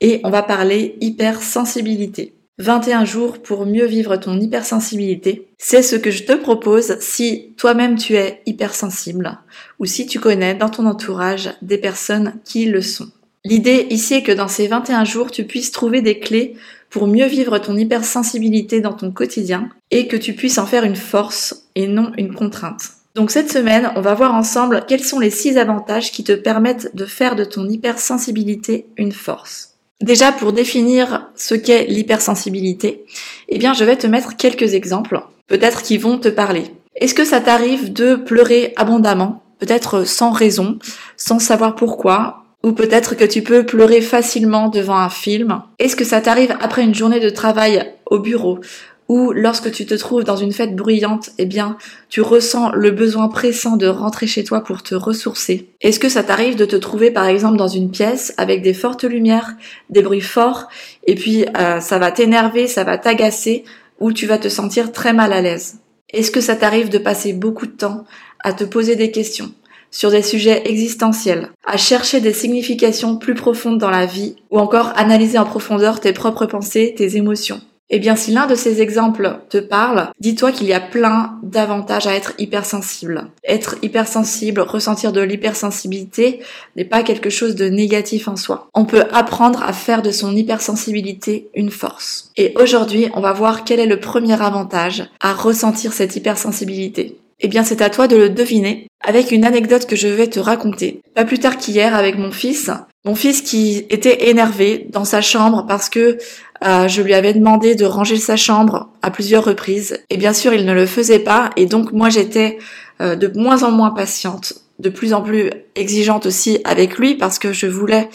et on va parler hypersensibilité. 21 jours pour mieux vivre ton hypersensibilité. C'est ce que je te propose si toi-même tu es hypersensible ou si tu connais dans ton entourage des personnes qui le sont. L'idée ici est que dans ces 21 jours, tu puisses trouver des clés pour mieux vivre ton hypersensibilité dans ton quotidien et que tu puisses en faire une force et non une contrainte. Donc cette semaine, on va voir ensemble quels sont les 6 avantages qui te permettent de faire de ton hypersensibilité une force. Déjà, pour définir ce qu'est l'hypersensibilité, eh bien, je vais te mettre quelques exemples, peut-être qui vont te parler. Est-ce que ça t'arrive de pleurer abondamment, peut-être sans raison, sans savoir pourquoi, ou peut-être que tu peux pleurer facilement devant un film? Est-ce que ça t'arrive après une journée de travail au bureau ou lorsque tu te trouves dans une fête bruyante, eh bien, tu ressens le besoin pressant de rentrer chez toi pour te ressourcer. Est-ce que ça t'arrive de te trouver par exemple dans une pièce avec des fortes lumières, des bruits forts, et puis euh, ça va t'énerver, ça va t'agacer, ou tu vas te sentir très mal à l'aise? Est-ce que ça t'arrive de passer beaucoup de temps à te poser des questions sur des sujets existentiels, à chercher des significations plus profondes dans la vie, ou encore analyser en profondeur tes propres pensées, tes émotions? Eh bien, si l'un de ces exemples te parle, dis-toi qu'il y a plein d'avantages à être hypersensible. Être hypersensible, ressentir de l'hypersensibilité n'est pas quelque chose de négatif en soi. On peut apprendre à faire de son hypersensibilité une force. Et aujourd'hui, on va voir quel est le premier avantage à ressentir cette hypersensibilité. Eh bien, c'est à toi de le deviner avec une anecdote que je vais te raconter. Pas plus tard qu'hier avec mon fils, mon fils qui était énervé dans sa chambre parce que euh, je lui avais demandé de ranger sa chambre à plusieurs reprises. Et bien sûr il ne le faisait pas. Et donc moi j'étais euh, de moins en moins patiente, de plus en plus exigeante aussi avec lui parce que je voulais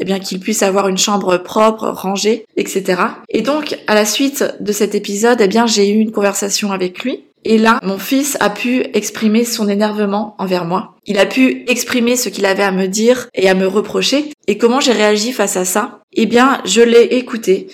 eh bien qu'il puisse avoir une chambre propre, rangée, etc. Et donc à la suite de cet épisode, eh bien j'ai eu une conversation avec lui et là, mon fils a pu exprimer son énervement envers moi. Il a pu exprimer ce qu'il avait à me dire et à me reprocher. Et comment j'ai réagi face à ça? Eh bien, je l'ai écouté.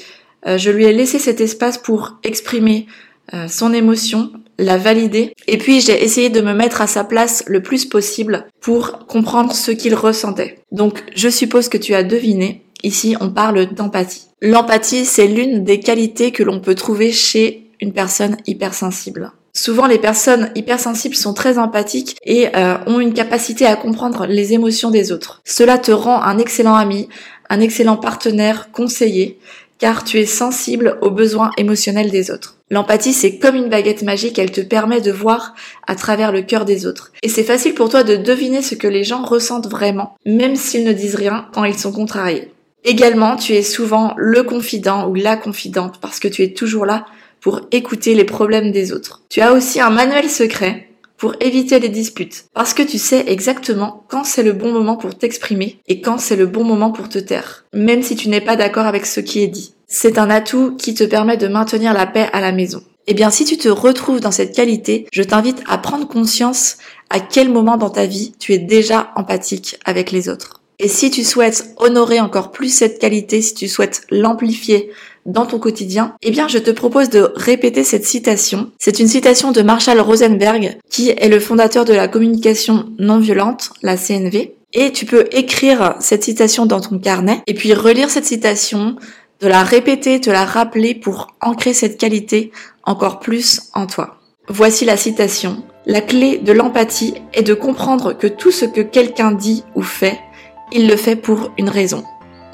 Euh, je lui ai laissé cet espace pour exprimer euh, son émotion, la valider. Et puis, j'ai essayé de me mettre à sa place le plus possible pour comprendre ce qu'il ressentait. Donc, je suppose que tu as deviné. Ici, on parle d'empathie. L'empathie, c'est l'une des qualités que l'on peut trouver chez une personne hypersensible. Souvent, les personnes hypersensibles sont très empathiques et euh, ont une capacité à comprendre les émotions des autres. Cela te rend un excellent ami, un excellent partenaire, conseiller, car tu es sensible aux besoins émotionnels des autres. L'empathie, c'est comme une baguette magique, elle te permet de voir à travers le cœur des autres. Et c'est facile pour toi de deviner ce que les gens ressentent vraiment, même s'ils ne disent rien quand ils sont contrariés. Également, tu es souvent le confident ou la confidente parce que tu es toujours là pour écouter les problèmes des autres. Tu as aussi un manuel secret pour éviter les disputes, parce que tu sais exactement quand c'est le bon moment pour t'exprimer et quand c'est le bon moment pour te taire, même si tu n'es pas d'accord avec ce qui est dit. C'est un atout qui te permet de maintenir la paix à la maison. Eh bien, si tu te retrouves dans cette qualité, je t'invite à prendre conscience à quel moment dans ta vie tu es déjà empathique avec les autres. Et si tu souhaites honorer encore plus cette qualité, si tu souhaites l'amplifier dans ton quotidien, eh bien je te propose de répéter cette citation. C'est une citation de Marshall Rosenberg, qui est le fondateur de la communication non violente, la CNV. Et tu peux écrire cette citation dans ton carnet et puis relire cette citation, de la répéter, te la rappeler pour ancrer cette qualité encore plus en toi. Voici la citation. La clé de l'empathie est de comprendre que tout ce que quelqu'un dit ou fait il le fait pour une raison.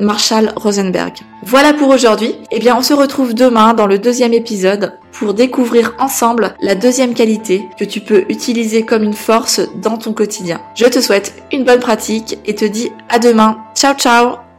Marshall Rosenberg. Voilà pour aujourd'hui. Eh bien, on se retrouve demain dans le deuxième épisode pour découvrir ensemble la deuxième qualité que tu peux utiliser comme une force dans ton quotidien. Je te souhaite une bonne pratique et te dis à demain. Ciao ciao